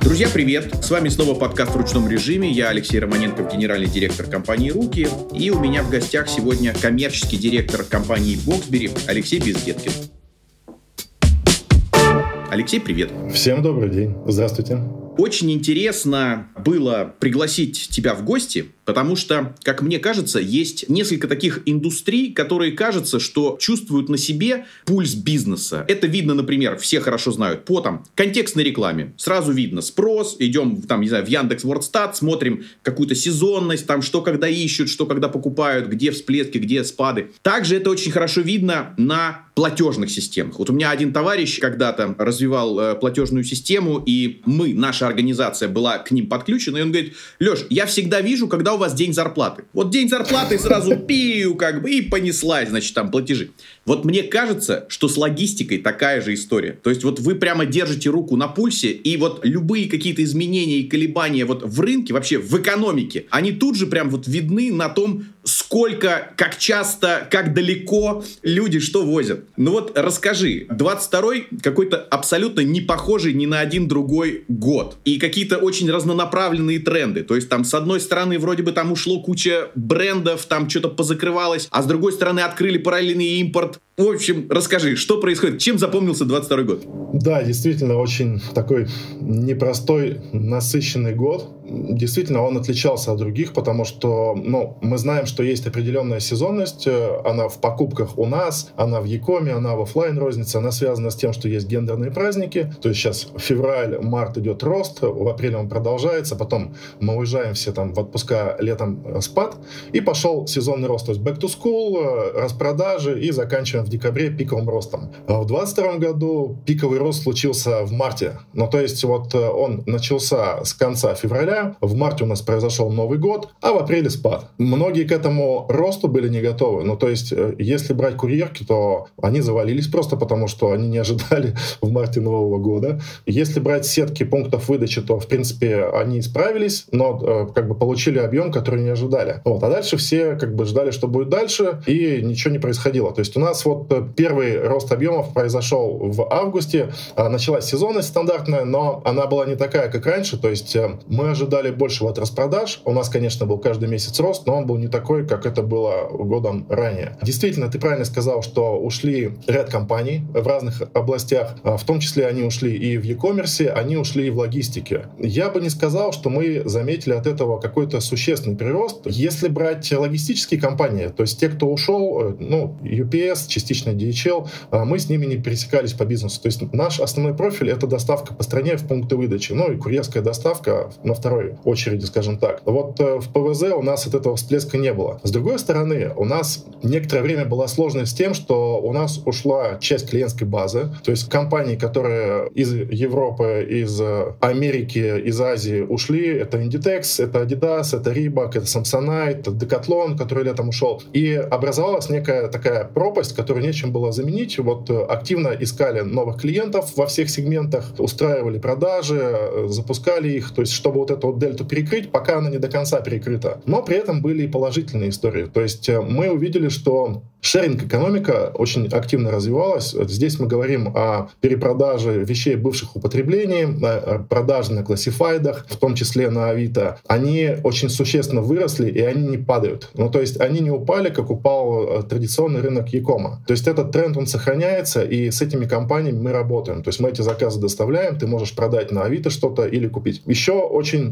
Друзья, привет! С вами снова подкаст в ручном режиме. Я Алексей Романенков, генеральный директор компании «Руки». И у меня в гостях сегодня коммерческий директор компании «Боксбери» Алексей Бездеткин. Алексей, привет! Всем добрый день. Здравствуйте. Очень интересно было пригласить тебя в гости, потому что, как мне кажется, есть несколько таких индустрий, которые кажется, что чувствуют на себе пульс бизнеса. Это видно, например, все хорошо знают по там контекстной рекламе. Сразу видно спрос, идем там, не знаю, в Яндекс Вордстат, смотрим какую-то сезонность, там что когда ищут, что когда покупают, где всплески, где спады. Также это очень хорошо видно на платежных системах. Вот у меня один товарищ когда-то развивал э, платежную систему, и мы, наша организация была к ним подключена, и он говорит, Леш, я всегда вижу, когда у вас день зарплаты. Вот день зарплаты сразу пиу, как бы, и понеслась, значит, там платежи. Вот мне кажется, что с логистикой такая же история. То есть вот вы прямо держите руку на пульсе, и вот любые какие-то изменения и колебания вот в рынке, вообще в экономике, они тут же прям вот видны на том, сколько, как часто, как далеко люди что возят. Ну вот расскажи, 22-й какой-то абсолютно не похожий ни на один другой год. И какие-то очень разнонаправленные тренды. То есть там с одной стороны вроде бы там ушло куча брендов, там что-то позакрывалось, а с другой стороны открыли параллельный импорт, в общем, расскажи, что происходит? Чем запомнился 22 год? Да, действительно, очень такой непростой, насыщенный год. Действительно, он отличался от других, потому что ну, мы знаем, что есть определенная сезонность. Э, она в покупках у нас, она в Якоме, она в офлайн рознице. Она связана с тем, что есть гендерные праздники. То есть сейчас февраль, март идет рост, в апреле он продолжается, потом мы уезжаем все там в отпуска, летом э, спад, и пошел сезонный рост. То есть back to school, э, распродажи и заканчиваем в декабре пиковым ростом. А в 2022 году пиковый рост случился в марте. Ну, то есть вот он начался с конца февраля, в марте у нас произошел Новый год, а в апреле спад. Многие к этому росту были не готовы. Ну, то есть, э, если брать курьерки, то они завалились просто потому, что они не ожидали в марте Нового года. Если брать сетки пунктов выдачи, то, в принципе, они справились, но э, как бы получили объем, который не ожидали. Вот. А дальше все как бы ждали, что будет дальше, и ничего не происходило. То есть у нас вот э, первый рост объемов произошел в августе. А, началась сезонность стандартная, но она была не такая, как раньше. То есть мы ожидали большего от распродаж. У нас, конечно, был каждый месяц рост, но он был не такой, как это было годом ранее. Действительно, ты правильно сказал, что ушли ряд компаний в разных областях. А, в том числе они ушли и в e-commerce, они ушли и в логистике. Я бы не сказал, что мы заметили от этого какой-то существенный прирост. Если брать логистические компании, то есть те, кто ушел, э, ну, UPS, частично DHL, а мы с ними не пересекались по бизнесу. То есть наш основной профиль — это доставка по стране в пункты выдачи, ну и курьерская доставка на второй очереди, скажем так. Вот э, в ПВЗ у нас от этого всплеска не было. С другой стороны, у нас некоторое время была сложность с тем, что у нас ушла часть клиентской базы, то есть компании, которые из Европы, из Америки, из Азии ушли, это Inditex, это Adidas, это Reebok, это Samsonite, это Decathlon, который летом ушел. И образовалась некая такая пропасть, которую нечем было заменить. Вот э, активно искали новых клиентов во всех сегментах, устраивали продажи, э, запускали их, то есть чтобы вот эту вот дельту перекрыть, пока она не до конца перекрыта. Но при этом были и положительные истории. То есть э, мы увидели, что Шеринг-экономика очень активно развивалась. Здесь мы говорим о перепродаже вещей бывших употреблений, продажи на классифайдах, в том числе на Авито. Они очень существенно выросли, и они не падают. Ну, то есть они не упали, как упал традиционный рынок Якома. То есть этот тренд, он сохраняется, и с этими компаниями мы работаем. То есть мы эти заказы доставляем, ты можешь продать на Авито что-то или купить. Еще очень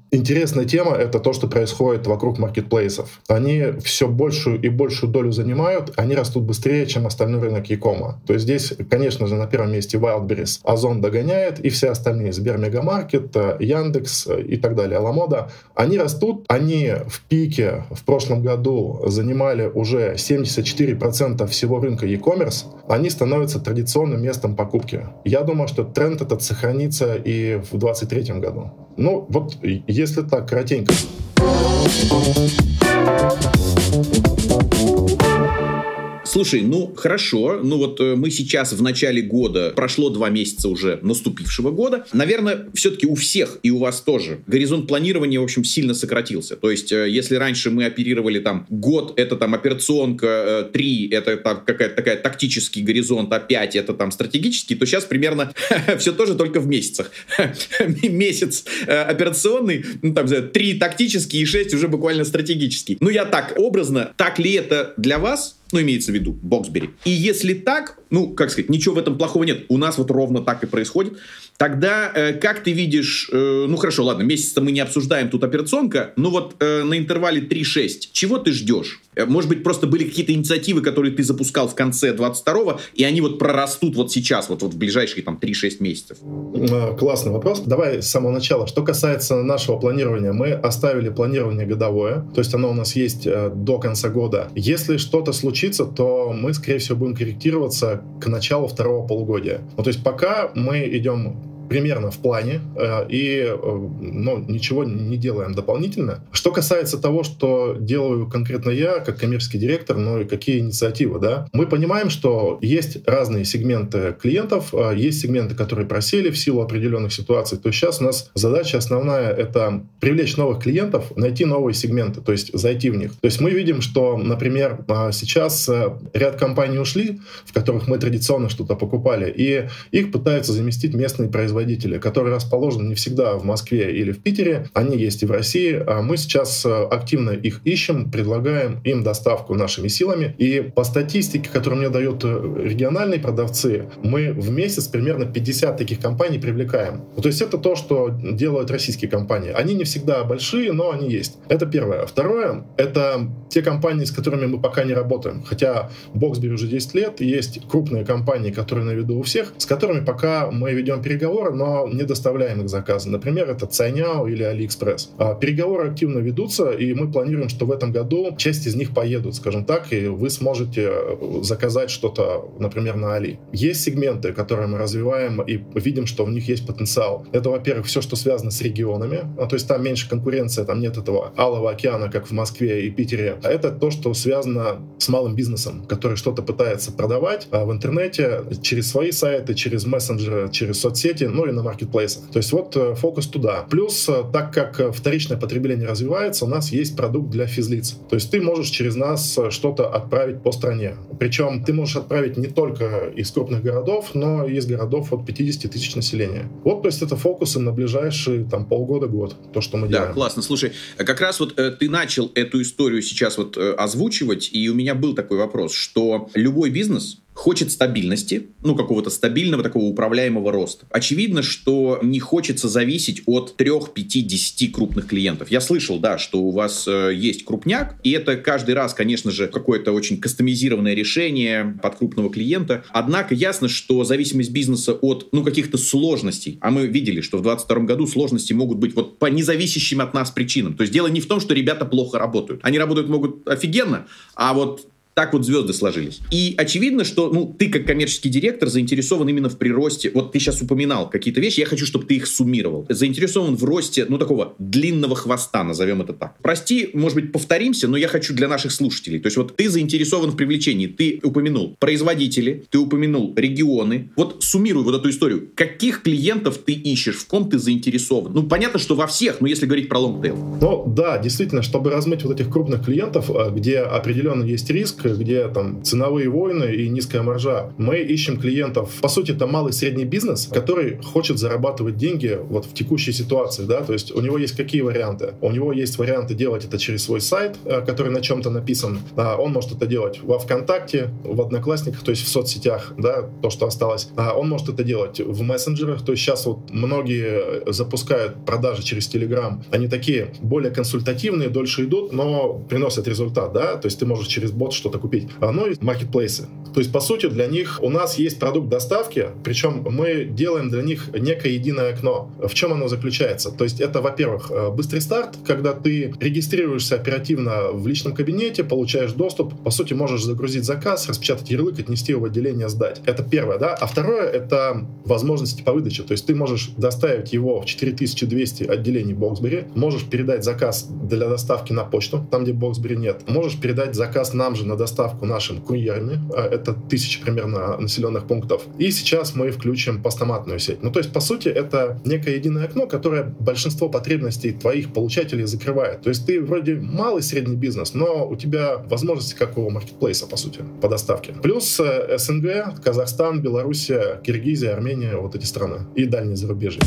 интересная тема — это то, что происходит вокруг маркетплейсов. Они все большую и большую долю занимают, они растут быстрее, чем остальной рынок Якома. То есть здесь, конечно же, на первом месте Wildberries, Озон догоняет, и все остальные, Сбер Мегамаркет, Яндекс и так далее, Аламода, они растут, они в пике в прошлом году занимали уже 74% всего рынка e-commerce, они становятся традиционным местом покупки. Я думаю, что тренд этот сохранится и в 2023 году. Ну, вот если так, коротенько. Слушай, ну хорошо, ну вот э, мы сейчас в начале года, прошло два месяца уже наступившего года. Наверное, все-таки у всех и у вас тоже горизонт планирования, в общем, сильно сократился. То есть, э, если раньше мы оперировали там год, это там операционка, э, три, это там какая-то такая тактический горизонт, а пять, это там стратегический, то сейчас примерно все тоже только в месяцах. Месяц операционный, ну там, три тактический и шесть уже буквально стратегический. Ну я так образно, так ли это для вас? Ну, имеется в виду Боксбери. И если так, ну, как сказать, ничего в этом плохого нет, у нас вот ровно так и происходит, тогда э, как ты видишь, э, ну, хорошо, ладно, месяц-то мы не обсуждаем тут операционка, но вот э, на интервале 3-6, чего ты ждешь? Э, может быть, просто были какие-то инициативы, которые ты запускал в конце 22-го, и они вот прорастут вот сейчас, вот, вот в ближайшие там 3-6 месяцев? А, классный вопрос. Давай с самого начала. Что касается нашего планирования, мы оставили планирование годовое, то есть оно у нас есть э, до конца года. Если что-то случится, то мы, скорее всего, будем корректироваться к началу второго полугодия. Ну, то есть пока мы идем примерно в плане э, и э, ну, ничего не делаем дополнительно. Что касается того, что делаю конкретно я, как коммерческий директор, ну и какие инициативы, да, мы понимаем, что есть разные сегменты клиентов, э, есть сегменты, которые просели в силу определенных ситуаций. То есть сейчас у нас задача основная — это привлечь новых клиентов, найти новые сегменты, то есть зайти в них. То есть мы видим, что, например, сейчас ряд компаний ушли, в которых мы традиционно что-то покупали, и их пытаются заместить местные производители производители, которые расположены не всегда в Москве или в Питере, они есть и в России. А мы сейчас э, активно их ищем, предлагаем им доставку нашими силами. И по статистике, которую мне дают э, региональные продавцы, мы в месяц примерно 50 таких компаний привлекаем. То есть это то, что делают российские компании. Они не всегда большие, но они есть. Это первое. Второе — это те компании, с которыми мы пока не работаем. Хотя Boxberry уже 10 лет, есть крупные компании, которые на виду у всех, с которыми пока мы ведем переговоры, но не доставляем их заказы. Например, это Цайняо или Алиэкспресс. А переговоры активно ведутся, и мы планируем, что в этом году часть из них поедут, скажем так, и вы сможете э, заказать что-то, например, на Али. Есть сегменты, которые мы развиваем и видим, что в них есть потенциал. Это, во-первых, все, что связано с регионами, а, то есть там меньше конкуренция, там нет этого алого океана, как в Москве и Питере. А это то, что связано с малым бизнесом, который что-то пытается продавать а в интернете через свои сайты, через мессенджеры, через соцсети, ну и на маркетплейсах. То есть вот э, фокус туда. Плюс, э, так как э, вторичное потребление развивается, у нас есть продукт для физлиц. То есть ты можешь через нас что-то отправить по стране. Причем ты можешь отправить не только из крупных городов, но и из городов от 50 тысяч населения. Вот, то есть это фокусы на ближайшие там полгода-год, то, что мы да, делаем. Да, классно. Слушай, как раз вот э, ты начал эту историю сейчас вот э, озвучивать, и у меня был такой вопрос, что любой бизнес, хочет стабильности, ну, какого-то стабильного такого управляемого роста. Очевидно, что не хочется зависеть от 3, 5, 10 крупных клиентов. Я слышал, да, что у вас э, есть крупняк, и это каждый раз, конечно же, какое-то очень кастомизированное решение под крупного клиента. Однако ясно, что зависимость бизнеса от, ну, каких-то сложностей, а мы видели, что в 2022 году сложности могут быть вот по независящим от нас причинам. То есть дело не в том, что ребята плохо работают. Они работают могут офигенно, а вот так вот звезды сложились. И очевидно, что ну, ты как коммерческий директор заинтересован именно в приросте. Вот ты сейчас упоминал какие-то вещи, я хочу, чтобы ты их суммировал. Заинтересован в росте, ну, такого длинного хвоста, назовем это так. Прости, может быть, повторимся, но я хочу для наших слушателей. То есть вот ты заинтересован в привлечении. Ты упомянул производители, ты упомянул регионы. Вот суммируй вот эту историю. Каких клиентов ты ищешь, в ком ты заинтересован? Ну, понятно, что во всех, но если говорить про long tail. Ну, да, действительно, чтобы размыть вот этих крупных клиентов, э, где определенно есть риск, где там ценовые войны и низкая маржа. Мы ищем клиентов, по сути, это малый средний бизнес, который хочет зарабатывать деньги вот в текущей ситуации, да, то есть у него есть какие варианты? У него есть варианты делать это через свой сайт, э, который на чем-то написан. А он может это делать во ВКонтакте, в Одноклассниках, то есть в соцсетях, да, то, что осталось. А он может это делать в мессенджерах, то есть сейчас вот многие запускают продажи через Telegram. Они такие более консультативные, дольше идут, но приносят результат, да, то есть ты можешь через бот что-то купить. Ну и маркетплейсы. То есть, по сути, для них у нас есть продукт доставки, причем мы делаем для них некое единое окно. В чем оно заключается? То есть, это, во-первых, э, быстрый старт, когда ты регистрируешься оперативно в личном кабинете, получаешь доступ, по сути, можешь загрузить заказ, распечатать ярлык, отнести его в отделение, сдать. Это первое, да? А второе — это возможности по выдаче. То есть, ты можешь доставить его в 4200 отделений Боксбери, можешь передать заказ для доставки на почту, там, где Боксбери нет, можешь передать заказ нам же на доставку нашим курьерами. А, это тысячи примерно населенных пунктов. И сейчас мы включим постаматную сеть. Ну, то есть, по сути, это некое единое окно, которое большинство потребностей твоих получателей закрывает. То есть ты вроде малый средний бизнес, но у тебя возможности как у маркетплейса, по сути, по доставке. Плюс э, СНГ, Казахстан, Белоруссия, Киргизия, Армения, вот эти страны. И дальние зарубежье.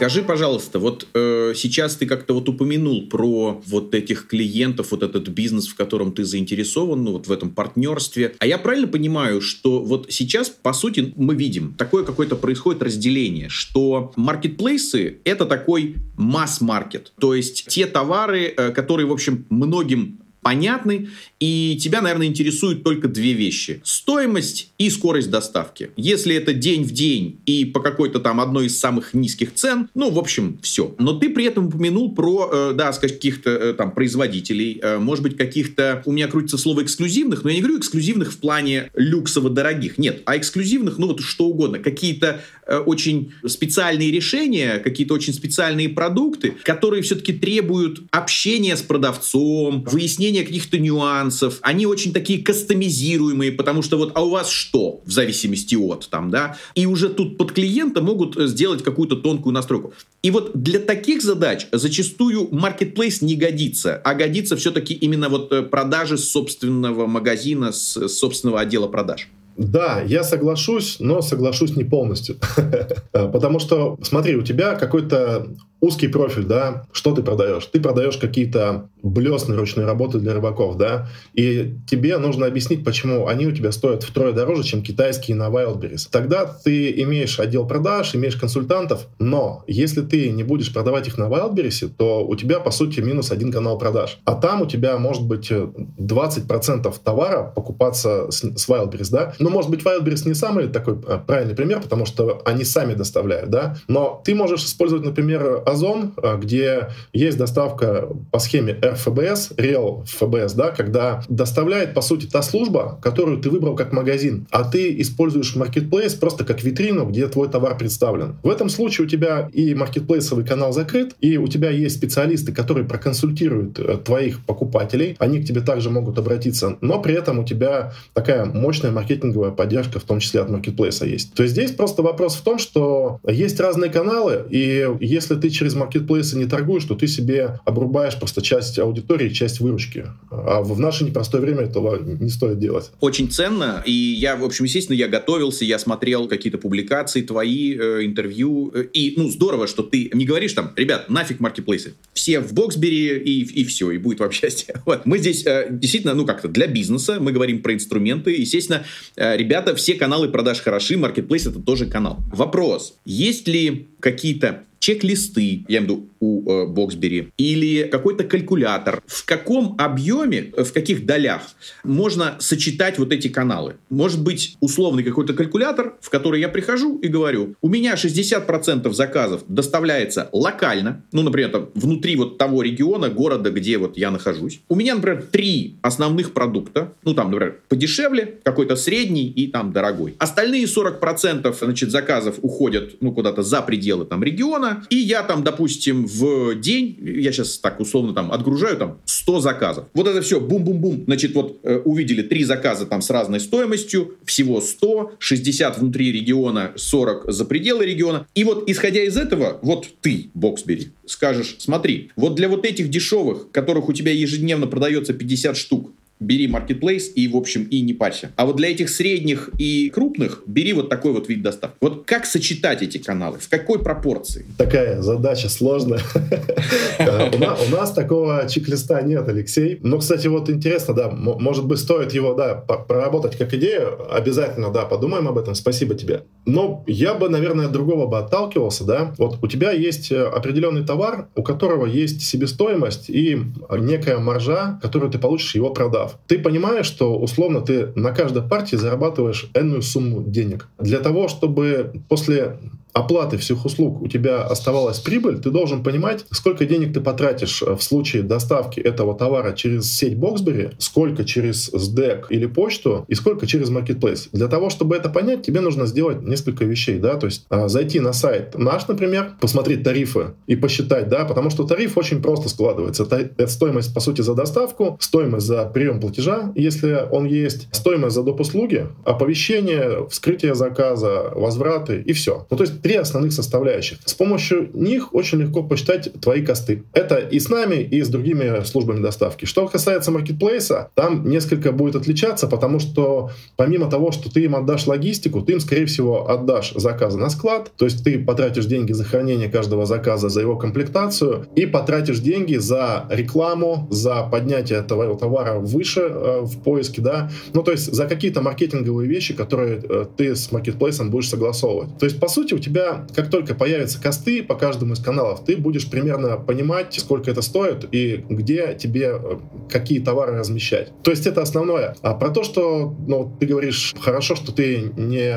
Скажи, пожалуйста, вот э, сейчас ты как-то вот упомянул про вот этих клиентов, вот этот бизнес, в котором ты заинтересован, ну вот в этом партнерстве. А я правильно понимаю, что вот сейчас, по сути, мы видим, такое какое-то происходит разделение, что маркетплейсы — это такой масс-маркет. То есть те товары, э, которые, в общем, многим понятны, и тебя, наверное, интересуют только две вещи. Стоимость и скорость доставки. Если это день в день и по какой-то там одной из самых низких цен, ну, в общем, все. Но ты при этом упомянул про, э, да, каких-то э, там производителей, э, может быть, каких-то, у меня крутится слово эксклюзивных, но я не говорю эксклюзивных в плане люксово-дорогих, нет, а эксклюзивных, ну, вот что угодно, какие-то э, очень специальные решения, какие-то очень специальные продукты, которые все-таки требуют общения с продавцом, выяснения каких-то нюансов, они очень такие кастомизируемые, потому что вот, а у вас что, в зависимости от, там, да, и уже тут под клиента могут э, сделать какую-то тонкую настройку. И вот для таких задач зачастую marketplace не годится, а годится все-таки именно вот э, продажи собственного магазина, с собственного отдела продаж. Да, я соглашусь, но соглашусь не полностью. Потому что, смотри, у тебя какой-то узкий профиль, да, что ты продаешь? Ты продаешь какие-то блесны ручной работы для рыбаков, да, и тебе нужно объяснить, почему они у тебя стоят втрое дороже, чем китайские на Wildberries. Тогда ты имеешь отдел продаж, имеешь консультантов, но если ты не будешь продавать их на Wildberries, то у тебя, по сути, минус один канал продаж. А там у тебя может быть 20% товара покупаться с, с Wildberries, да. Ну, может быть, Wildberries не самый такой э, правильный пример, потому что они сами доставляют, да, но ты можешь использовать, например, Озон, э, где есть доставка по схеме RFBS, Real FBS, да, когда доставляет, по сути, та служба, которую ты выбрал как магазин, а ты используешь Marketplace просто как витрину, где твой товар представлен. В этом случае у тебя и маркетплейсовый канал закрыт, и у тебя есть специалисты, которые проконсультируют э, твоих покупателей, они к тебе также могут обратиться, но при этом у тебя такая мощная маркетинговая поддержка, в том числе от маркетплейса есть. То есть здесь просто вопрос в том, что есть разные каналы, и если ты через маркетплейсы не торгуешь, то ты себе обрубаешь просто часть аудитории, часть выручки. А в наше непростое время этого не стоит делать. Очень ценно. И я, в общем, естественно, я готовился, я смотрел какие-то публикации твои, э, интервью. Э, и, ну, здорово, что ты не говоришь там, ребят, нафиг маркетплейсы. Все в Боксбери и, и все, и будет вам счастье. Вот. Мы здесь э, действительно, ну, как-то для бизнеса, мы говорим про инструменты. Естественно, э, ребята, все каналы продаж хороши, маркетплейс это тоже канал. Вопрос, есть ли какие-то чек-листы, я имею в виду у э, Боксбери, или какой-то калькулятор. В каком объеме, э, в каких долях можно сочетать вот эти каналы? Может быть, условный какой-то калькулятор, в который я прихожу и говорю, у меня 60% заказов доставляется локально, ну, например, там, внутри вот того региона, города, где вот я нахожусь. У меня, например, три основных продукта, ну, там, например, подешевле, какой-то средний и там дорогой. Остальные 40% значит, заказов уходят, ну, куда-то за пределы там региона, и я там, допустим, в день, я сейчас так условно там отгружаю там 100 заказов. Вот это все, бум-бум-бум. Значит, вот э, увидели три заказа там с разной стоимостью, всего 100, 60 внутри региона, 40 за пределы региона. И вот исходя из этого, вот ты, Боксбери, скажешь, смотри, вот для вот этих дешевых, которых у тебя ежедневно продается 50 штук, бери marketplace и, в общем, и не парься. А вот для этих средних и крупных бери вот такой вот вид доставки. Вот как сочетать эти каналы? В какой пропорции? Такая задача сложная. У нас такого чек-листа нет, Алексей. Но, кстати, вот интересно, да, может быть, стоит его, да, проработать как идею. Обязательно, да, подумаем об этом. Спасибо тебе. Но я бы, наверное, другого бы отталкивался, да. Вот у тебя есть э, определенный товар, у которого есть себестоимость и некая маржа, которую ты получишь его продав прав. Ты понимаешь, что условно ты на каждой партии зарабатываешь энную сумму денег. Для того, чтобы после оплаты всех услуг у тебя оставалась прибыль, ты должен понимать, сколько денег ты потратишь э, в случае доставки этого товара через сеть Boxberry, сколько через SDEC или почту и сколько через Marketplace. Для того, чтобы это понять, тебе нужно сделать несколько вещей, да, то есть а, зайти на сайт наш, например, посмотреть тарифы и посчитать, да, потому что тариф очень просто складывается. Это стоимость, по сути, за доставку, стоимость за прием платежа, если он есть, стоимость за доп. услуги, оповещение, вскрытие заказа, возвраты и все. Ну, то есть три основных составляющих. С помощью них очень легко посчитать твои косты. Это и с нами, и с другими службами доставки. Что касается маркетплейса, там несколько будет отличаться, потому что помимо того, что ты им отдашь логистику, ты им, скорее всего, отдашь заказы на склад, то есть ты потратишь деньги за хранение каждого заказа, за его комплектацию, и потратишь деньги за рекламу, за поднятие твоего товара выше э, в поиске, да, ну то есть за какие-то маркетинговые вещи, которые э, ты с маркетплейсом будешь согласовывать. То есть, по сути, у тебя, как только появятся косты по каждому из каналов, ты будешь примерно понимать, сколько это стоит и где тебе э, какие товары размещать. То есть это основное. А про то, что ну, ты говоришь, хорошо, что ты не,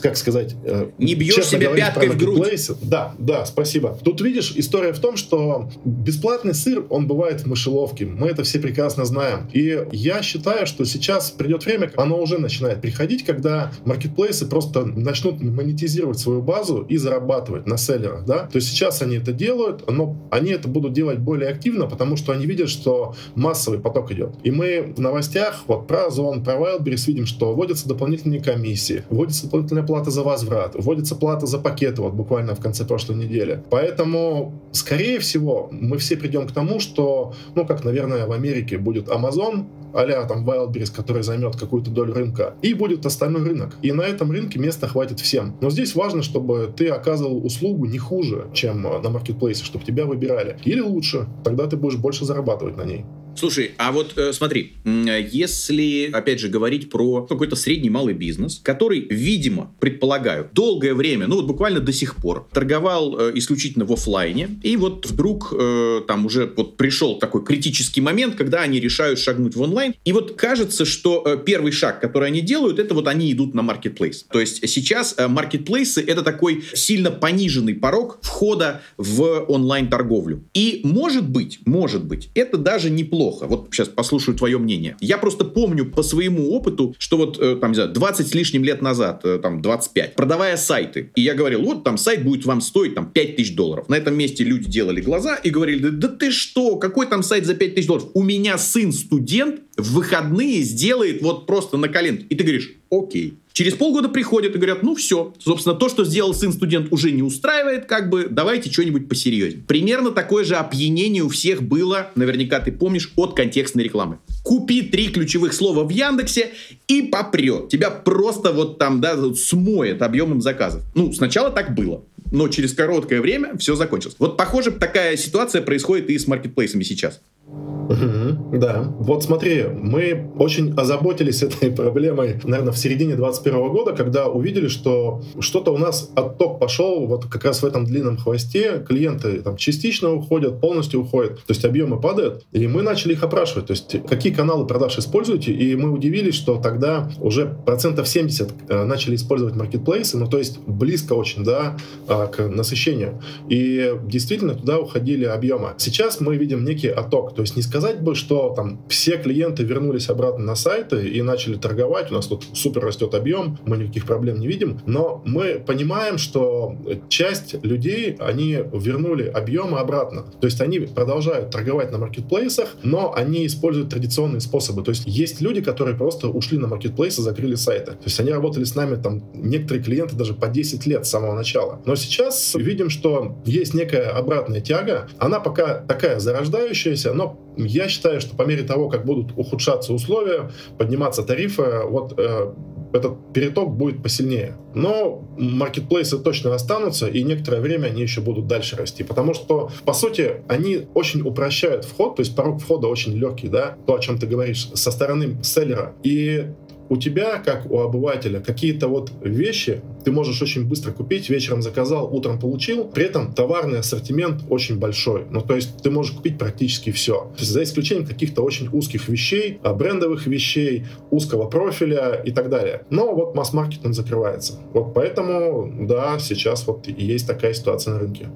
как сказать... Э, не бьешь себя пяткой в грудь. Да, да, спасибо. Тут видишь, история в том, что бесплатный сыр, он бывает в мышеловке. Мы это все прекрасно знаем. И я считаю, что сейчас придет время, оно уже начинает приходить, когда маркетплейсы просто начнут монетизировать свою базу и зарабатывать на селлерах, да. То есть сейчас они это делают, но они это будут делать более активно, потому что они видят, что массовый поток идет. И мы в новостях вот про Озон, про Wildberries видим, что вводятся дополнительные комиссии, вводится дополнительная плата за возврат, вводится плата за пакеты вот буквально в конце прошлой недели. Поэтому, скорее всего, мы все придем к тому, что, ну, как, наверное, в Америке будет Amazon, а там Wildberries, который займет какую-то долю рынка, и будет остальной рынок. И на этом рынке места хватит всем. Но здесь важно, чтобы ты оказывал услугу не хуже, чем на маркетплейсе, чтобы тебя выбирали. Или лучше, тогда ты будешь больше зарабатывать на ней. Слушай, а вот э, смотри, если, опять же, говорить про какой-то средний малый бизнес, который, видимо, предполагаю, долгое время, ну вот буквально до сих пор, торговал э, исключительно в офлайне, и вот вдруг э, там уже вот пришел такой критический момент, когда они решают шагнуть в онлайн, и вот кажется, что э, первый шаг, который они делают, это вот они идут на маркетплейс. То есть сейчас э, маркетплейсы это такой сильно пониженный порог входа в онлайн-торговлю. И может быть, может быть, это даже неплохо плохо? Вот сейчас послушаю твое мнение. Я просто помню по своему опыту, что вот э, там, не знаю, 20 с лишним лет назад, э, там, 25, продавая сайты, и я говорил, вот там сайт будет вам стоить там 5 тысяч долларов. На этом месте люди делали глаза и говорили, да, да ты что, какой там сайт за 5 тысяч долларов? У меня сын студент в выходные сделает вот просто на коленке. И ты говоришь, окей. Через полгода приходят и говорят, ну все, собственно, то, что сделал сын-студент, уже не устраивает, как бы, давайте что-нибудь посерьезнее. Примерно такое же опьянение у всех было, наверняка ты помнишь, от контекстной рекламы. Купи три ключевых слова в Яндексе и попрет. Тебя просто вот там, да, смоет объемом заказов. Ну, сначала так было но через короткое время все закончилось. Вот, похоже, такая ситуация происходит и с маркетплейсами сейчас. Угу, да. Вот смотри, мы очень озаботились этой проблемой, наверное, в середине 2021 года, когда увидели, что что-то у нас отток пошел вот как раз в этом длинном хвосте. Клиенты там частично уходят, полностью уходят, то есть объемы падают. И мы начали их опрашивать, то есть какие каналы продаж используете, и мы удивились, что тогда уже процентов 70 э, начали использовать маркетплейсы, ну то есть близко очень, да, а, к насыщению. И действительно туда уходили объемы. Сейчас мы видим некий отток, то есть не сказать бы, что там все клиенты вернулись обратно на сайты и начали торговать, у нас тут супер растет объем, мы никаких проблем не видим, но мы понимаем, что часть людей, они вернули объемы обратно. То есть они продолжают торговать на маркетплейсах, но они используют традиционные способы. То есть есть люди, которые просто ушли на маркетплейсы, закрыли сайты. То есть они работали с нами, там, некоторые клиенты даже по 10 лет с самого начала. Но сейчас видим, что есть некая обратная тяга. Она пока такая зарождающаяся, но я считаю, что по мере того, как будут ухудшаться условия, подниматься тарифы, вот э, этот переток будет посильнее. Но маркетплейсы точно останутся, и некоторое время они еще будут дальше расти. Потому что, по сути, они очень упрощают вход, то есть порог входа очень легкий, да, то, о чем ты говоришь, со стороны селлера. И у тебя, как у обывателя, какие-то вот вещи ты можешь очень быстро купить, вечером заказал, утром получил, при этом товарный ассортимент очень большой. Ну, то есть ты можешь купить практически все. За исключением каких-то очень узких вещей, а, брендовых вещей, узкого профиля и так далее. Но вот масс-маркет он закрывается. Вот поэтому, да, сейчас вот есть такая ситуация на рынке.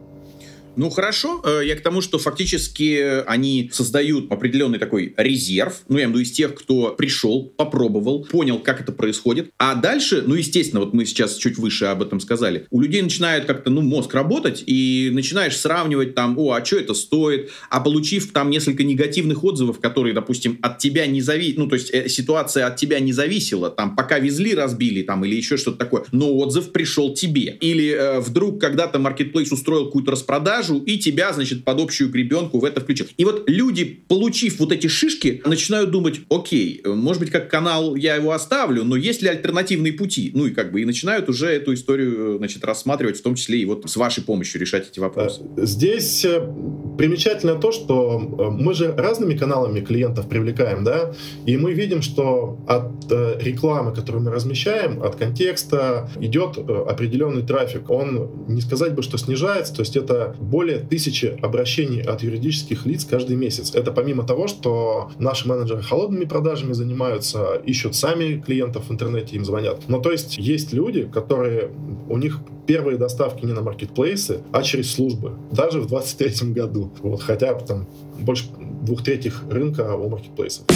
Ну хорошо, э, я к тому, что фактически они создают определенный такой резерв, ну я имею в виду из тех, кто пришел, попробовал, понял, как это происходит. А дальше, ну естественно, вот мы сейчас чуть выше об этом сказали, у людей начинает как-то, ну, мозг работать, и начинаешь сравнивать там, о, а что это стоит, а получив там несколько негативных отзывов, которые, допустим, от тебя не зависят, ну то есть э, ситуация от тебя не зависела, там пока везли, разбили там или еще что-то такое, но отзыв пришел тебе. Или э, вдруг когда-то маркетплейс устроил какую-то распродажу, продажу и тебя, значит, под общую гребенку в это включил. И вот люди, получив вот эти шишки, начинают думать, окей, может быть, как канал я его оставлю, но есть ли альтернативные пути? Ну и как бы и начинают уже эту историю, значит, рассматривать, в том числе и вот с вашей помощью решать эти вопросы. Э, здесь э, примечательно то, что э, мы же разными каналами клиентов привлекаем, да, и мы видим, что от рекламы, которую мы размещаем, от контекста идет определенный трафик. Он, не сказать бы, что снижается, то есть это более тысячи обращений от юридических лиц каждый месяц. Это помимо того, что наши менеджеры холодными продажами занимаются, ищут сами клиентов в интернете, им звонят. Но то есть есть люди, которые, у них первые доставки не на маркетплейсы, а через службы. Даже в 2023 году. Вот, хотя там больше двух третьих рынка у маркетплейсов.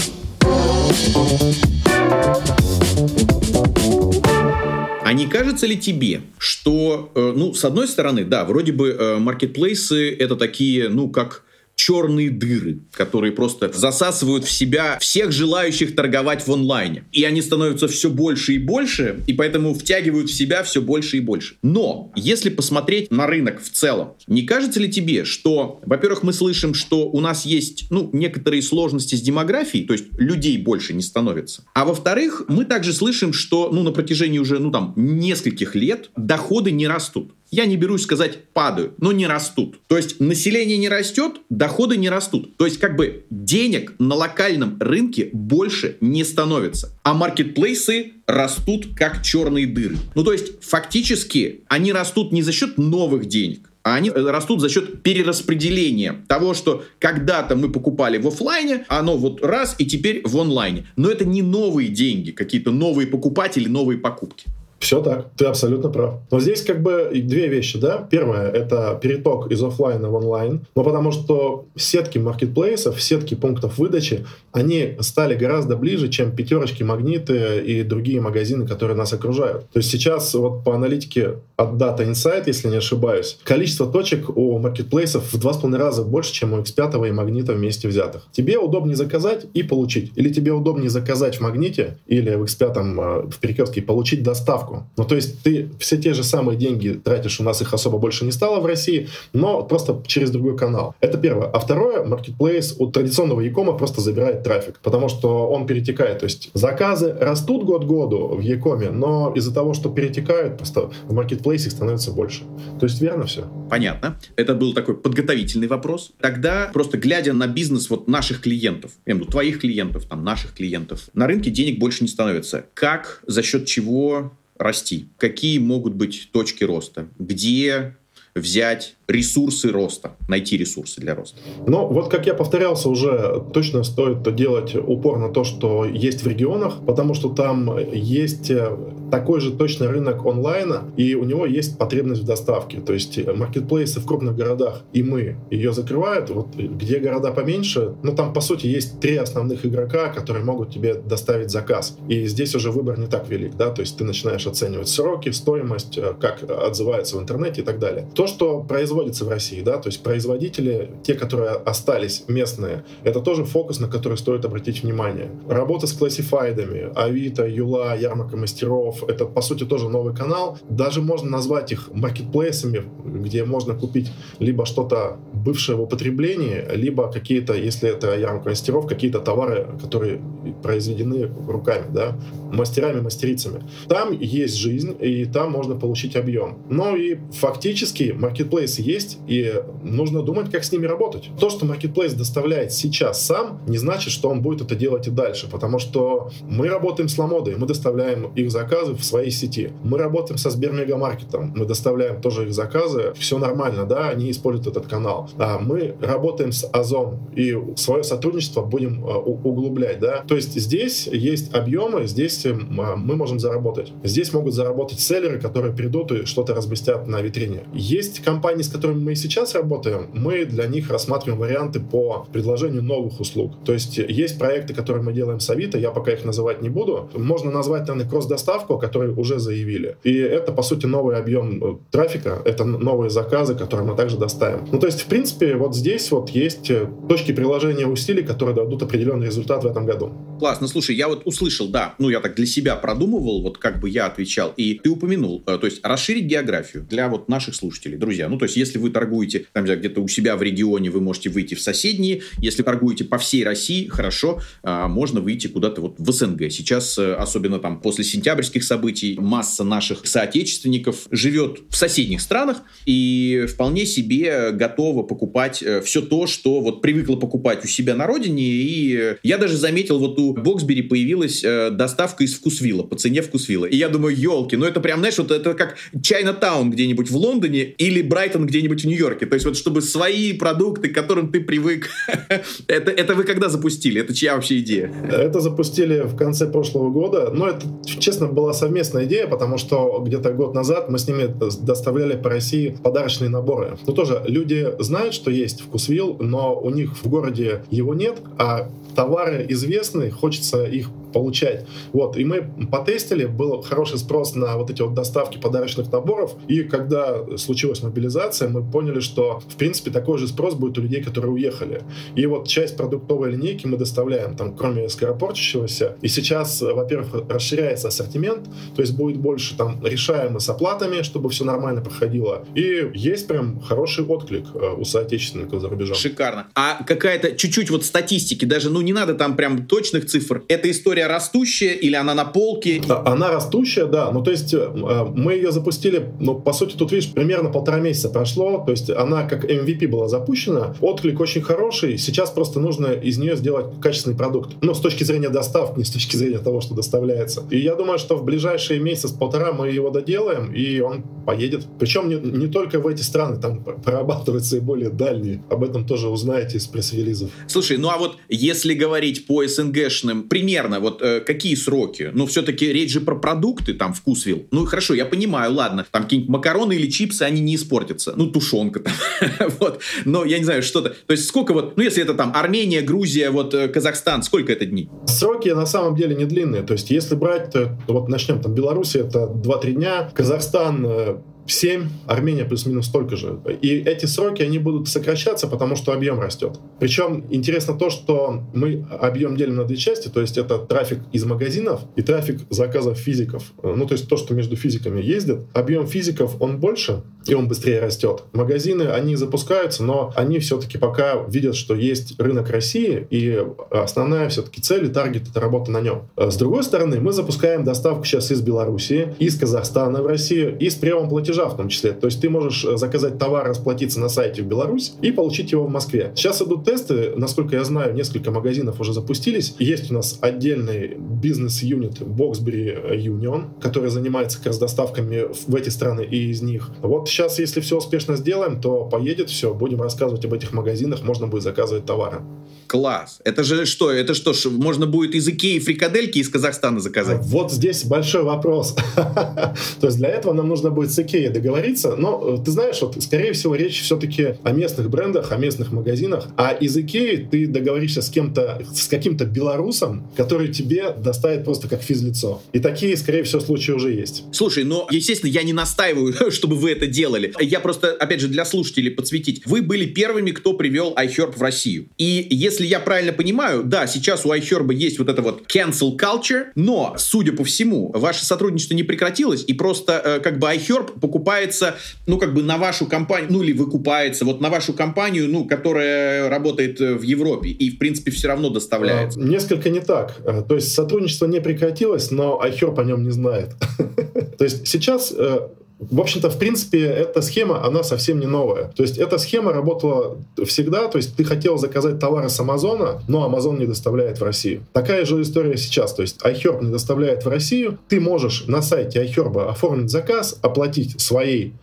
А не кажется ли тебе, что, э, ну, с одной стороны, да, вроде бы э, маркетплейсы это такие, ну, как черные дыры, которые просто засасывают в себя всех желающих торговать в онлайне. И они становятся все больше и больше, и поэтому втягивают в себя все больше и больше. Но, если посмотреть на рынок в целом, не кажется ли тебе, что, во-первых, мы слышим, что у нас есть, ну, некоторые сложности с демографией, то есть людей больше не становится. А во-вторых, мы также слышим, что, ну, на протяжении уже, ну, там, нескольких лет доходы не растут я не берусь сказать падают, но не растут. То есть население не растет, доходы не растут. То есть как бы денег на локальном рынке больше не становится. А маркетплейсы растут как черные дыры. Ну то есть фактически они растут не за счет новых денег, а они растут за счет перераспределения того, что когда-то мы покупали в офлайне, оно вот раз и теперь в онлайне. Но это не новые деньги, какие-то новые покупатели, новые покупки. Все так, ты абсолютно прав. Но здесь как бы две вещи, да. Первое — это переток из офлайна в онлайн, но потому что сетки маркетплейсов, сетки пунктов выдачи, они стали гораздо ближе, чем пятерочки, магниты и другие магазины, которые нас окружают. То есть сейчас вот по аналитике от Data Insight, если не ошибаюсь, количество точек у маркетплейсов в два с половиной раза больше, чем у X5 и Магнита вместе взятых. Тебе удобнее заказать и получить. Или тебе удобнее заказать в Магните или в X5 а, в Перекрестке и получить доставку ставку. Ну, то есть ты все те же самые деньги тратишь, у нас их особо больше не стало в России, но просто через другой канал. Это первое. А второе, маркетплейс у традиционного Якома просто забирает трафик, потому что он перетекает. То есть заказы растут год году в Якоме, но из-за того, что перетекают, просто в маркетплейсе их становится больше. То есть верно все? Понятно. Это был такой подготовительный вопрос. Тогда просто глядя на бизнес вот наших клиентов, я имею твоих клиентов, там наших клиентов, на рынке денег больше не становится. Как, за счет чего расти? Какие могут быть точки роста? Где взять ресурсы роста, найти ресурсы для роста. Но вот как я повторялся уже, точно стоит делать упор на то, что есть в регионах, потому что там есть э, такой же точно рынок онлайна, и у него есть потребность в доставке. То есть маркетплейсы в крупных городах, и мы ее закрывают. Вот где города поменьше, ну там по сути есть три основных игрока, которые могут тебе доставить заказ. И здесь уже выбор не так велик, да, то есть ты начинаешь оценивать сроки, стоимость, э, как отзывается в интернете и так далее. То, что производит производится в России, да, то есть производители, те, которые остались местные, это тоже фокус, на который стоит обратить внимание. Работа с классифайдами, Авито, Юла, Ярмарка мастеров, это, по сути, тоже новый канал. Даже можно назвать их маркетплейсами, где можно купить либо что-то бывшие в употреблении, либо какие-то, если это ярмарка мастеров, какие-то товары, которые произведены руками, да, мастерами, мастерицами. Там есть жизнь, и там можно получить объем. Но и фактически маркетплейс есть, и нужно думать, как с ними работать. То, что маркетплейс доставляет сейчас сам, не значит, что он будет это делать и дальше, потому что мы работаем с Ламодой, мы доставляем их заказы в своей сети. Мы работаем со Сбермегамаркетом, мы доставляем тоже их заказы, все нормально, да, они используют этот канал. А мы работаем с Озон, и свое сотрудничество будем а, углублять, да. То есть здесь есть объемы, здесь а, мы можем заработать. Здесь могут заработать селлеры, которые придут и что-то разместят на витрине. Есть компании, с которыми мы и сейчас работаем, мы для них рассматриваем варианты по предложению новых услуг. То есть есть проекты, которые мы делаем с Авито, я пока их называть не буду. Можно назвать, наверное, кросс-доставку, которые уже заявили. И это, по сути, новый объем э, трафика, это новые заказы, которые мы также доставим. Ну, то есть, в принципе, вот здесь вот есть э, точки приложения усилий, которые дадут определенный результат в этом году. Классно. Слушай, я вот услышал, да, ну, я так для себя продумывал, вот как бы я отвечал, и ты упомянул, э, то есть расширить географию для вот наших слушателей, друзья. Ну, то есть, если вы торгуете там где-то у себя в регионе, вы можете выйти в соседние, если торгуете по всей России, хорошо, а, можно выйти куда-то вот в СНГ. Сейчас, особенно там после сентябрьских событий, масса наших соотечественников живет в соседних странах и вполне себе готова покупать э, все то, что вот привыкла покупать у себя на родине. И я даже заметил, вот у Боксбери появилась э, доставка из Вкусвилла, по цене Вкусвилла. И я думаю, елки, ну это прям, знаешь, вот это как Чайна-таун где-нибудь в Лондоне или Брайтон где-нибудь в Нью-Йорке. То есть вот чтобы свои продукты, к которым ты привык, это, это вы когда запустили? Это чья вообще идея? Это запустили в конце прошлого года. Но это, честно, была совместная идея, потому что где-то год назад мы с ними доставляли по России подарочные наборы. Ну тоже люди знают, что есть вкусвилл, но у них в городе его нет, а товары известны, хочется их получать. Вот, и мы потестили, был хороший спрос на вот эти вот доставки подарочных наборов, и когда случилась мобилизация, мы поняли, что, в принципе, такой же спрос будет у людей, которые уехали. И вот часть продуктовой линейки мы доставляем, там, кроме скоропорчащегося, и сейчас, во-первых, расширяется ассортимент, то есть будет больше там решаемо с оплатами, чтобы все нормально проходило, и есть прям хороший отклик э, у соотечественников за рубежом. Шикарно. А какая-то чуть-чуть вот статистики, даже, ну, не надо там прям точных цифр, эта история история растущая или она на полке? Она растущая, да. Ну, то есть э, мы ее запустили, ну, по сути, тут, видишь, примерно полтора месяца прошло. То есть она как MVP была запущена. Отклик очень хороший. Сейчас просто нужно из нее сделать качественный продукт. Ну, с точки зрения доставки, не с точки зрения того, что доставляется. И я думаю, что в ближайшие месяц-полтора мы его доделаем, и он поедет. Причем не, не только в эти страны, там прорабатываются и более дальние. Об этом тоже узнаете из пресс-релизов. Слушай, ну а вот если говорить по СНГшным, примерно вот вот э, какие сроки? Ну, все-таки речь же про продукты, там, вкусвил. Ну, хорошо, я понимаю, ладно, там какие-нибудь макароны или чипсы, они не испортятся. Ну, тушенка там, вот. Но я не знаю, что-то. То есть сколько вот, ну, если это там Армения, Грузия, вот э, Казахстан, сколько это дней? Сроки на самом деле не длинные. То есть если брать, то, вот начнем там Беларусь, это 2-3 дня, Казахстан э, 7, Армения плюс-минус столько же. И эти сроки, они будут сокращаться, потому что объем растет. Причем интересно то, что мы объем делим на две части, то есть это трафик из магазинов и трафик заказов физиков. Ну, то есть то, что между физиками ездит. Объем физиков, он больше, и он быстрее растет. Магазины, они запускаются, но они все-таки пока видят, что есть рынок России, и основная все-таки цель и таргет — это работа на нем. С другой стороны, мы запускаем доставку сейчас из Беларуси, из Казахстана в Россию, и с приемом платежа платежа в том числе. То есть ты можешь э, заказать товар, расплатиться на сайте в Беларусь и получить его в Москве. Сейчас идут тесты, насколько я знаю, несколько магазинов уже запустились. Есть у нас отдельный бизнес-юнит Boxberry Union, который занимается как раз доставками в эти страны и из них. Вот сейчас, если все успешно сделаем, то поедет все, будем рассказывать об этих магазинах, можно будет заказывать товары. Класс. Это же что? Это что ж, можно будет из Икеи фрикадельки из Казахстана заказать? Вот здесь большой вопрос. То есть для этого нам нужно будет с Икеей договориться. Но э, ты знаешь, вот, скорее всего, речь все-таки о местных брендах, о местных магазинах. А из Икеи ты договоришься с кем-то, с каким-то белорусом, который тебе доставит просто как физлицо. И такие, скорее всего, случаи уже есть. Слушай, ну, естественно, я не настаиваю, чтобы вы это делали. Я просто, опять же, для слушателей подсветить. Вы были первыми, кто привел iHerb в Россию. И если я правильно понимаю, да, сейчас у iHerb есть вот это вот cancel culture, но, судя по всему, ваше сотрудничество не прекратилось, и просто э, как бы iHerb покупается, ну, как бы на вашу компанию, ну, или выкупается вот на вашу компанию, ну, которая работает в Европе и, в принципе, все равно доставляется. А, несколько не так. Э, то есть сотрудничество не прекратилось, но iHerb о нем не знает. То есть сейчас э, в общем-то, в принципе, эта схема, она совсем не новая. То есть эта схема работала всегда, то есть ты хотел заказать товары с Амазона, но Амазон не доставляет в Россию. Такая же история сейчас, то есть iHerb не доставляет в Россию, ты можешь на сайте iHerb оформить заказ, оплатить своей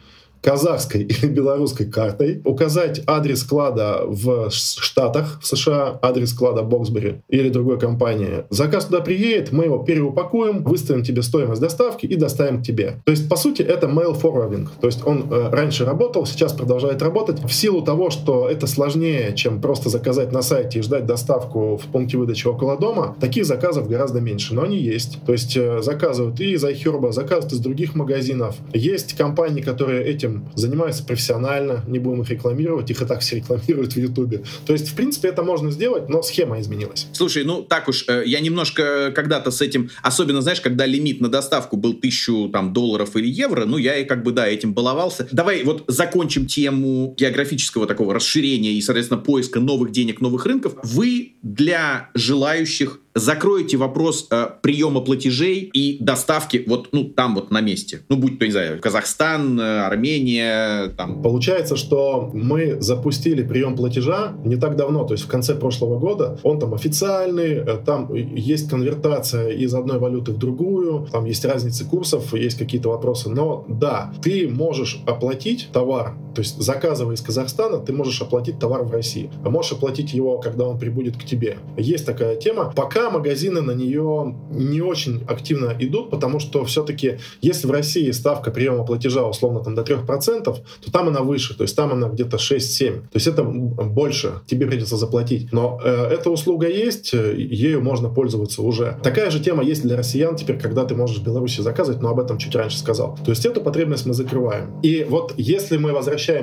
казахской или белорусской картой, указать адрес склада в Штатах, в США, адрес склада Боксбери или другой компании. Заказ туда приедет, мы его переупакуем, выставим тебе стоимость доставки и доставим к тебе. То есть, по сути, это mail forwarding. То есть он э, раньше работал, сейчас продолжает работать. В силу того, что это сложнее, чем просто заказать на сайте и ждать доставку в пункте выдачи около дома, таких заказов гораздо меньше, но они есть. То есть э, заказывают и из iHerb, заказывают из других магазинов. Есть компании, которые этим этим занимаются профессионально, не будем их рекламировать, их и так все рекламируют в Ютубе. То есть, в принципе, это можно сделать, но схема изменилась. Слушай, ну так уж, э, я немножко когда-то с этим, особенно, знаешь, когда лимит на доставку был тысячу там долларов или евро, ну я и как бы, да, этим баловался. Давай вот закончим тему географического такого расширения и, соответственно, поиска новых денег, новых рынков. Вы для желающих закроете вопрос э, приема платежей и доставки вот, ну, там вот на месте. Ну, будь то, не знаю, Казахстан, э, Армения, там. Получается, что мы запустили прием платежа не так давно, то есть в конце прошлого года. Он там официальный, э, там есть конвертация из одной валюты в другую, там есть разницы курсов, есть какие-то вопросы. Но да, ты можешь оплатить товар, то есть заказывая из Казахстана, ты можешь оплатить товар в России. А можешь оплатить его, когда он прибудет к тебе. Есть такая тема. Пока магазины на нее не очень активно идут, потому что все-таки, если в России ставка приема платежа условно там до 3%, то там она выше, то есть там она где-то 6-7. То есть это больше тебе придется заплатить. Но э, эта услуга есть, э, ею можно пользоваться уже. Такая же тема есть для россиян теперь, когда ты можешь в Беларуси заказывать, но об этом чуть раньше сказал. То есть эту потребность мы закрываем. И вот если мы возвращаемся к,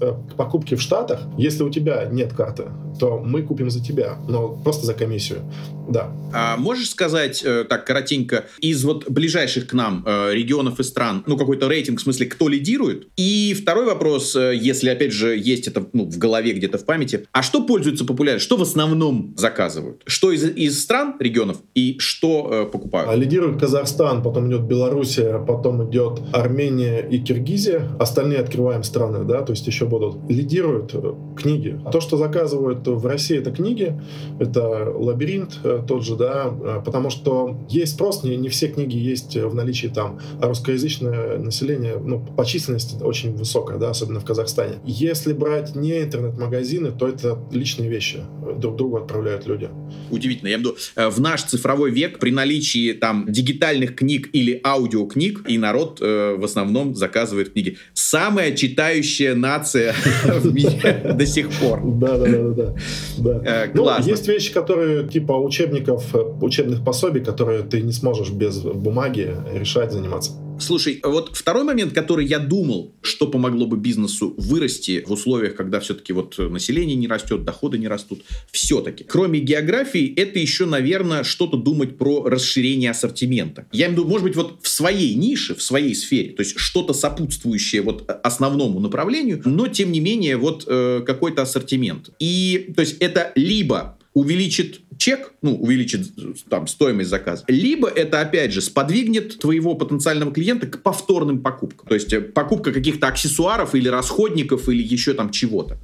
э, к покупке в Штатах, если у тебя нет карты, то мы купим за тебя, но просто за комиссию. Да. А можешь сказать э, так коротенько из вот ближайших к нам э, регионов и стран, ну какой-то рейтинг в смысле, кто лидирует? И второй вопрос, если опять же есть это ну, в голове где-то в памяти, а что пользуется популярностью? Что в основном заказывают? Что из, из стран, регионов и что э, покупают? А лидирует Казахстан, потом идет Белоруссия, потом идет Армения и Киргизия. Остальные открываем страны, да, то есть еще будут. Лидируют э, книги. То, что заказывают в России, это книги, это лабиринт, э, тот же, да, э, потому что есть спрос, не, не все книги есть в наличии там, а русскоязычное население, ну, по численности очень высокое, да, особенно в Казахстане. Если брать не интернет-магазины, то это личные вещи, друг другу отправляют люди. Удивительно, я в в наш цифровой век при наличии там дигитальных книг или аудиокниг, и народ э, в основном заказывает книги. Самая читающая нация в мире до сих пор. Да, да, да, да. Э, ну, есть вещи, которые типа учебников, э, учебных пособий, которые ты не сможешь без бумаги решать, заниматься. Слушай, вот второй момент, который я думал, что помогло бы бизнесу вырасти в условиях, когда все-таки вот население не растет, доходы не растут, все-таки. Кроме географии, это еще, наверное, что-то думать про расширение ассортимента. Я имею в виду, может быть, вот в своей нише, в своей сфере, то есть что-то сопутствующее вот основному направлению, но тем не менее вот э, какой-то ассортимент. И то есть это либо увеличит чек, ну, увеличит там стоимость заказа, либо это, опять же, сподвигнет твоего потенциального клиента к повторным покупкам. То есть э, покупка каких-то аксессуаров или расходников или еще там чего-то.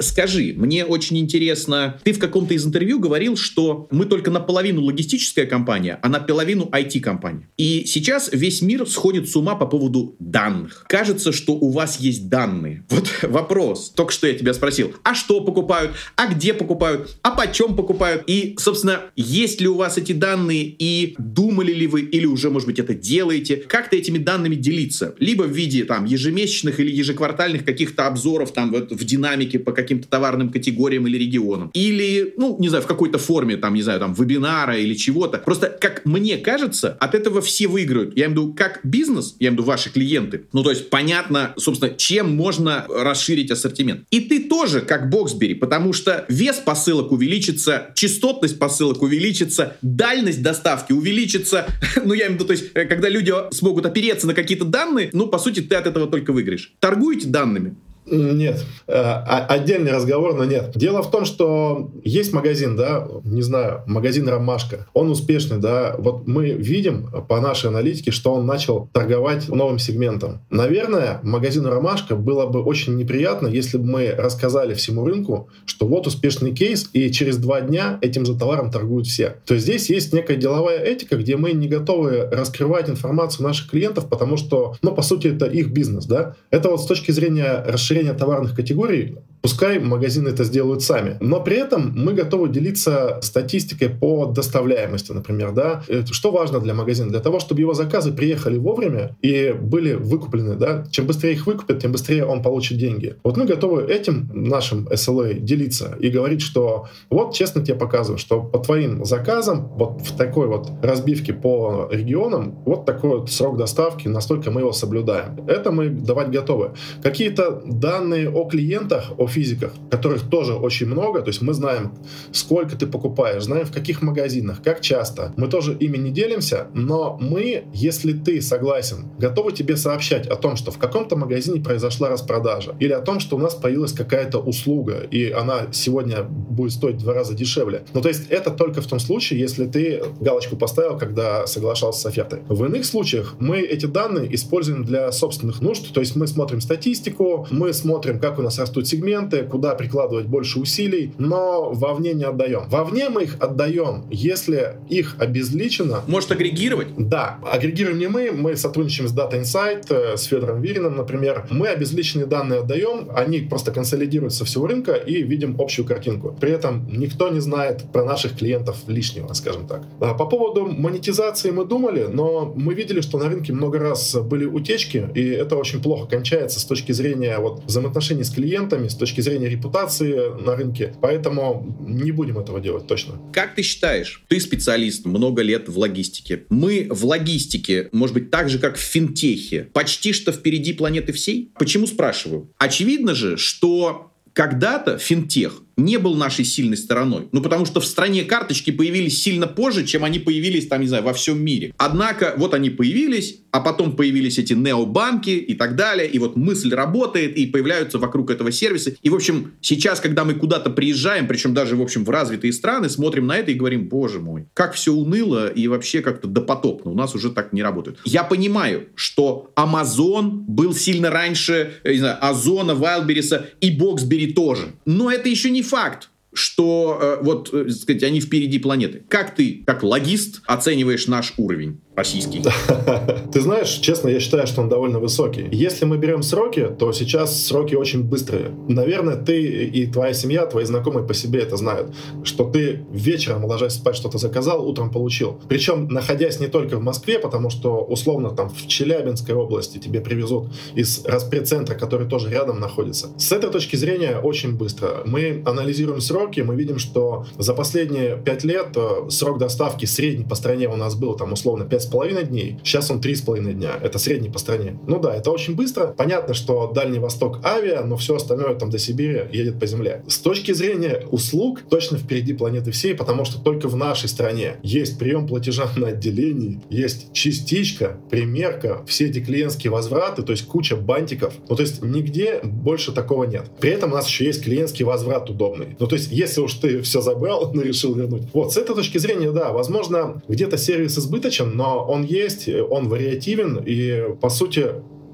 Скажи, мне очень интересно, ты в каком-то из интервью говорил, что мы только наполовину логистическая компания, а наполовину IT-компания. И сейчас весь мир сходит с ума по поводу данных. Кажется, что у вас есть данные. Вот вопрос, только что я тебя спросил, а что покупают, а где покупают, а почем покупают? И, собственно, есть ли у вас эти данные и думали ли вы, или уже, может быть, это делаете? Как-то этими данными делиться? Либо в виде там ежемесячных или ежеквартальных каких-то обзоров там вот, в динамике по каким каким-то товарным категориям или регионам. Или, ну, не знаю, в какой-то форме, там, не знаю, там, вебинара или чего-то. Просто, как мне кажется, от этого все выиграют. Я имею в виду, как бизнес, я имею в виду ваши клиенты. Ну, то есть, понятно, собственно, чем можно расширить ассортимент. И ты тоже, как Боксбери, потому что вес посылок увеличится, частотность посылок увеличится, дальность доставки увеличится. ну, я имею в виду, то есть, э, когда люди смогут опереться на какие-то данные, ну, по сути, ты от этого только выиграешь. Торгуете данными? Нет. Э, отдельный разговор, но нет. Дело в том, что есть магазин, да, не знаю, магазин «Ромашка». Он успешный, да. Вот мы видим по нашей аналитике, что он начал торговать новым сегментом. Наверное, магазину «Ромашка» было бы очень неприятно, если бы мы рассказали всему рынку, что вот успешный кейс, и через два дня этим же товаром торгуют все. То есть здесь есть некая деловая этика, где мы не готовы раскрывать информацию наших клиентов, потому что, ну, по сути, это их бизнес, да. Это вот с точки зрения расширения расширения товарных категорий, пускай магазины это сделают сами. Но при этом мы готовы делиться статистикой по доставляемости, например. Да? Что важно для магазина? Для того, чтобы его заказы приехали вовремя и были выкуплены. Да? Чем быстрее их выкупят, тем быстрее он получит деньги. Вот мы готовы этим нашим SLA делиться и говорить, что вот честно тебе показываю, что по твоим заказам вот в такой вот разбивке по регионам вот такой вот срок доставки, настолько мы его соблюдаем. Это мы давать готовы. Какие-то данные о клиентах, о физиках, которых тоже очень много, то есть мы знаем, сколько ты покупаешь, знаем в каких магазинах, как часто. Мы тоже ими не делимся, но мы, если ты согласен, готовы тебе сообщать о том, что в каком-то магазине произошла распродажа, или о том, что у нас появилась какая-то услуга, и она сегодня будет стоить в два раза дешевле. Ну, то есть это только в том случае, если ты галочку поставил, когда соглашался с офертой. В иных случаях мы эти данные используем для собственных нужд, то есть мы смотрим статистику, мы смотрим, как у нас растут сегменты, куда прикладывать больше усилий, но вовне не отдаем. Вовне мы их отдаем, если их обезличено. Может агрегировать? Да. Агрегируем не мы, мы сотрудничаем с Data Insight, э, с Федором Вириным, например. Мы обезличенные данные отдаем, они просто консолидируются всего рынка и видим общую картинку. При этом никто не знает про наших клиентов лишнего, скажем так. А по поводу монетизации мы думали, но мы видели, что на рынке много раз были утечки, и это очень плохо кончается с точки зрения вот взаимоотношений с клиентами, с точки зрения репутации на рынке. Поэтому не будем этого делать точно. Как ты считаешь, ты специалист, много лет в логистике. Мы в логистике, может быть, так же, как в финтехе, почти что впереди планеты всей? Почему спрашиваю? Очевидно же, что когда-то финтех не был нашей сильной стороной. Ну, потому что в стране карточки появились сильно позже, чем они появились, там, не знаю, во всем мире. Однако, вот они появились, а потом появились эти необанки и так далее, и вот мысль работает, и появляются вокруг этого сервисы. И, в общем, сейчас, когда мы куда-то приезжаем, причем даже, в общем, в развитые страны, смотрим на это и говорим, боже мой, как все уныло и вообще как-то допотопно. У нас уже так не работает. Я понимаю, что Amazon был сильно раньше, не знаю, Озона, Вайлбериса и Боксбери тоже. Но это еще не факт что э, вот, э, сказать, они впереди планеты. Как ты, как логист, оцениваешь наш уровень? российский? Ты знаешь, честно, я считаю, что он довольно высокий. Если мы берем сроки, то сейчас сроки очень быстрые. Наверное, ты и твоя семья, твои знакомые по себе это знают, что ты вечером, ложась спать, что-то заказал, утром получил. Причем, находясь не только в Москве, потому что, условно, там в Челябинской области тебе привезут из распредцентра, который тоже рядом находится. С этой точки зрения очень быстро. Мы анализируем сроки, мы видим, что за последние пять лет э, срок доставки средний по стране у нас был там условно 5,5 2,5 дней. Сейчас он 3,5 дня. Это средний по стране. Ну да, это очень быстро. Понятно, что Дальний Восток авиа, но все остальное там до Сибири едет по земле. С точки зрения услуг, точно впереди планеты всей, потому что только в нашей стране есть прием платежа на отделении, есть частичка, примерка, все эти клиентские возвраты, то есть куча бантиков. Ну то есть нигде больше такого нет. При этом у нас еще есть клиентский возврат удобный. Ну то есть если уж ты все забрал, но решил вернуть. Вот, с этой точки зрения, да, возможно, где-то сервис избыточен, но он есть, он вариативен, и, по сути,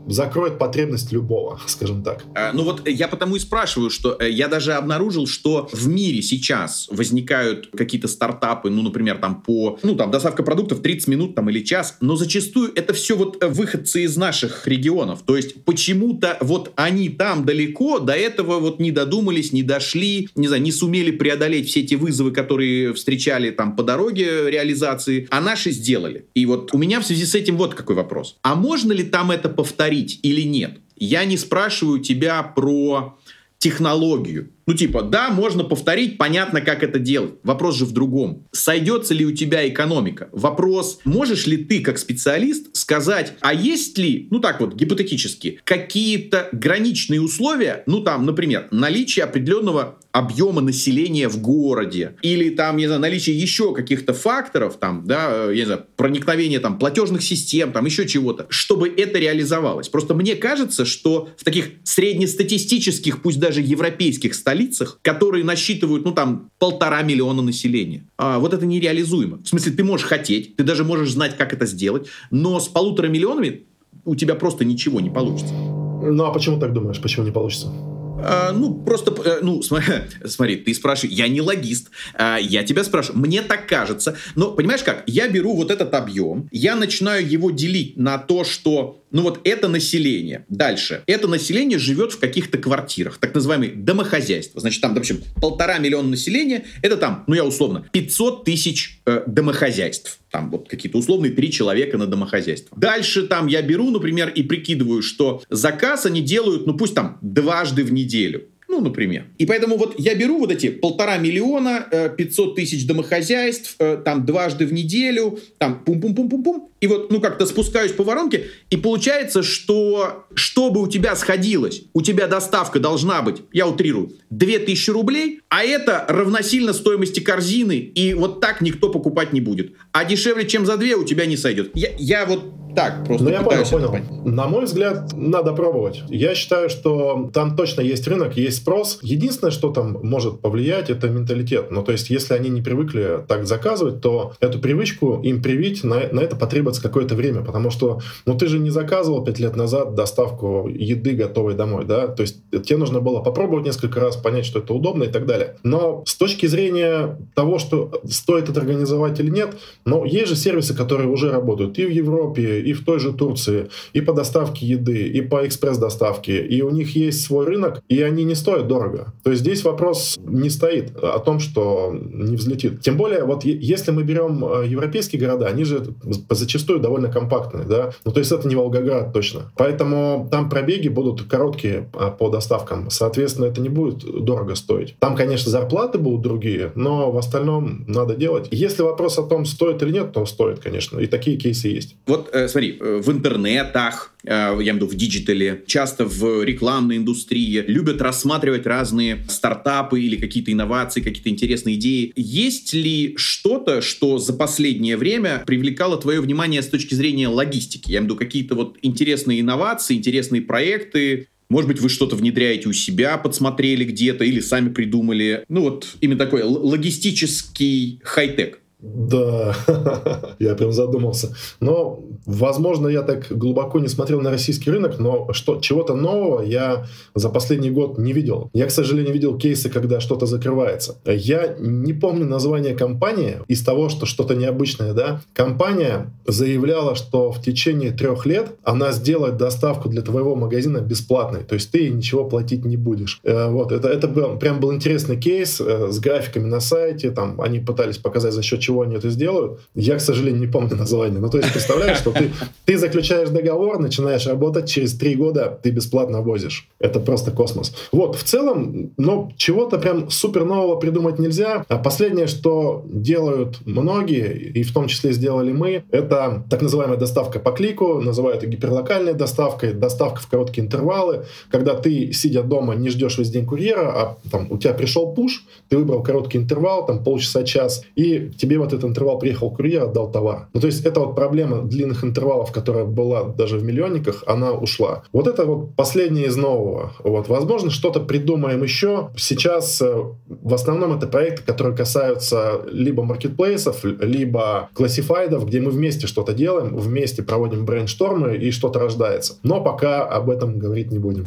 закроет потребность любого, скажем так. А, ну вот я потому и спрашиваю, что э, я даже обнаружил, что в мире сейчас возникают какие-то стартапы, ну, например, там по, ну, там, доставка продуктов 30 минут там или час, но зачастую это все вот э, выходцы из наших регионов. То есть почему-то вот они там далеко до этого вот не додумались, не дошли, не знаю, не сумели преодолеть все эти вызовы, которые встречали там по дороге реализации, а наши сделали. И вот у меня в связи с этим вот какой вопрос. А можно ли там это повторить? Говорить или нет. Я не спрашиваю тебя про технологию. Ну, типа, да, можно повторить, понятно, как это делать. Вопрос же в другом. Сойдется ли у тебя экономика? Вопрос, можешь ли ты, как специалист, сказать, а есть ли, ну так вот, гипотетически, какие-то граничные условия, ну там, например, наличие определенного объема населения в городе, или там, не знаю, наличие еще каких-то факторов, там, да, я не знаю, проникновение там платежных систем, там еще чего-то, чтобы это реализовалось. Просто мне кажется, что в таких среднестатистических, пусть даже европейских столицах, которые насчитывают, ну там, полтора миллиона населения, а, вот это нереализуемо. В смысле, ты можешь хотеть, ты даже можешь знать, как это сделать, но с полутора миллионами у тебя просто ничего не получится. Ну а почему так думаешь? Почему не получится? А, ну, просто, э, ну, смотри, смотри, ты спрашиваешь, я не логист, а, я тебя спрашиваю, мне так кажется, но понимаешь как, я беру вот этот объем, я начинаю его делить на то, что ну вот это население. Дальше. Это население живет в каких-то квартирах, так называемые домохозяйства. Значит, там, допустим, полтора миллиона населения, это там, ну я условно, 500 тысяч э, домохозяйств. Там вот какие-то условные три человека на домохозяйство. Дальше там я беру, например, и прикидываю, что заказ они делают, ну пусть там дважды в неделю. Ну, например. И поэтому вот я беру вот эти полтора миллиона, 500 э, тысяч домохозяйств, э, там дважды в неделю, там пум-пум-пум-пум-пум, и вот, ну, как-то спускаюсь по воронке, и получается, что чтобы у тебя сходилось, у тебя доставка должна быть, я утрирую, 2000 рублей, а это равносильно стоимости корзины, и вот так никто покупать не будет. А дешевле, чем за 2 у тебя не сойдет. Я, я вот так просто ну, я понял, понял. Понять. На мой взгляд, надо пробовать. Я считаю, что там точно есть рынок, есть спрос. Единственное, что там может повлиять, это менталитет. Ну, то есть, если они не привыкли так заказывать, то эту привычку им привить, на, на это потребуется какое-то время, потому что, ну, ты же не заказывал пять лет назад доставку еды готовой домой, да? То есть, тебе нужно было попробовать несколько раз, понять, что это удобно и так далее. Но с точки зрения того, что стоит это организовать или нет, но есть же сервисы, которые уже работают и в Европе, и в той же Турции, и по доставке еды, и по экспресс-доставке, и у них есть свой рынок, и они не стоят дорого. То есть здесь вопрос не стоит о том, что не взлетит. Тем более, вот если мы берем э, европейские города, они же зачастую довольно компактные, да, ну то есть это не Волгоград точно. Поэтому там пробеги будут короткие а, по доставкам, соответственно, это не будет дорого стоить. Там, конечно, зарплаты будут другие, но в остальном надо делать. Если вопрос о том, стоит или нет, то стоит, конечно, и такие кейсы есть. Вот э, смотри, э, в интернетах, э, я имею в виду в digital е, часто в рекламной индустрии любят рассматривать разные стартапы или какие-то инновации, какие-то интересные идеи. Есть ли что-то, что за последнее время привлекало твое внимание с точки зрения логистики? Я имею в виду какие-то вот интересные инновации, интересные проекты, может быть, вы что-то внедряете у себя, подсмотрели где-то или сами придумали. Ну вот именно такой логистический хай-тек. Да, я прям задумался. Но, возможно, я так глубоко не смотрел на российский рынок, но что, чего-то нового я за последний год не видел. Я, к сожалению, видел кейсы, когда что-то закрывается. Я не помню название компании из того, что что-то необычное, да. Компания заявляла, что в течение трех лет она сделает доставку для твоего магазина бесплатной, то есть ты ничего платить не будешь. Э, вот, это, это был, прям был интересный кейс э, с графиками на сайте, там они пытались показать за счет чего они это сделают, я, к сожалению, не помню название. Ну, то есть, представляешь, что ты, ты заключаешь договор, начинаешь работать, через три года ты бесплатно возишь. Это просто космос. Вот, в целом, ну, чего-то прям супер нового придумать нельзя. А последнее, что делают многие, и в том числе сделали мы, это так называемая доставка по клику, называют ее гиперлокальной доставкой, доставка в короткие интервалы, когда ты, сидя дома, не ждешь весь день курьера, а там у тебя пришел пуш, ты выбрал короткий интервал, там полчаса, час, и тебе тебе в этот интервал приехал курьер, отдал товар. Ну, то есть это вот проблема длинных интервалов, которая была даже в миллионниках, она ушла. Вот это вот последнее из нового. Вот, возможно, что-то придумаем еще. Сейчас э, в основном это проекты, которые касаются либо маркетплейсов, либо классифайдов, где мы вместе что-то делаем, вместе проводим брейнштормы и что-то рождается. Но пока об этом говорить не будем.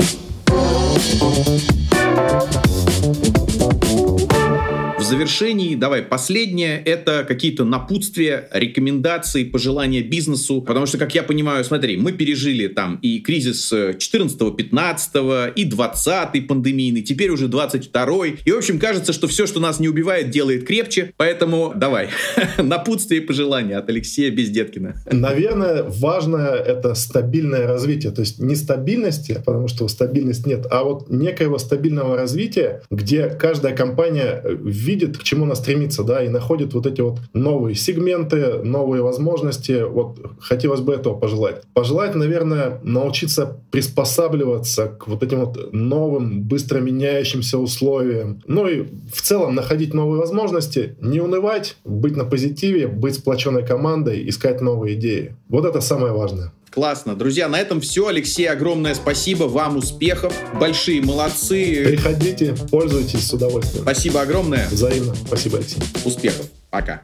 В завершении, давай, последнее, это какие-то напутствия, рекомендации, пожелания бизнесу, потому что, как я понимаю, смотри, мы пережили там и кризис 14-15, и 20-й пандемийный, теперь уже 22-й, и, в общем, кажется, что все, что нас не убивает, делает крепче, поэтому давай, напутствие и пожелания от Алексея Бездеткина. Наверное, важное это стабильное развитие, то есть не стабильности, потому что стабильность нет, а вот некоего стабильного развития, где каждая компания видит, к чему она стремится, да, и находит вот эти вот новые сегменты, новые возможности. Вот хотелось бы этого пожелать. Пожелать, наверное, научиться приспосабливаться к вот этим вот новым, быстро меняющимся условиям. Ну и в целом находить новые возможности, не унывать, быть на позитиве, быть сплоченной командой, искать новые идеи. Вот это самое важное. Классно. Друзья, на этом все. Алексей, огромное спасибо. Вам успехов. Большие молодцы. Приходите, пользуйтесь с удовольствием. Спасибо огромное. Взаимно. Спасибо, Алексей. Успехов. Пока.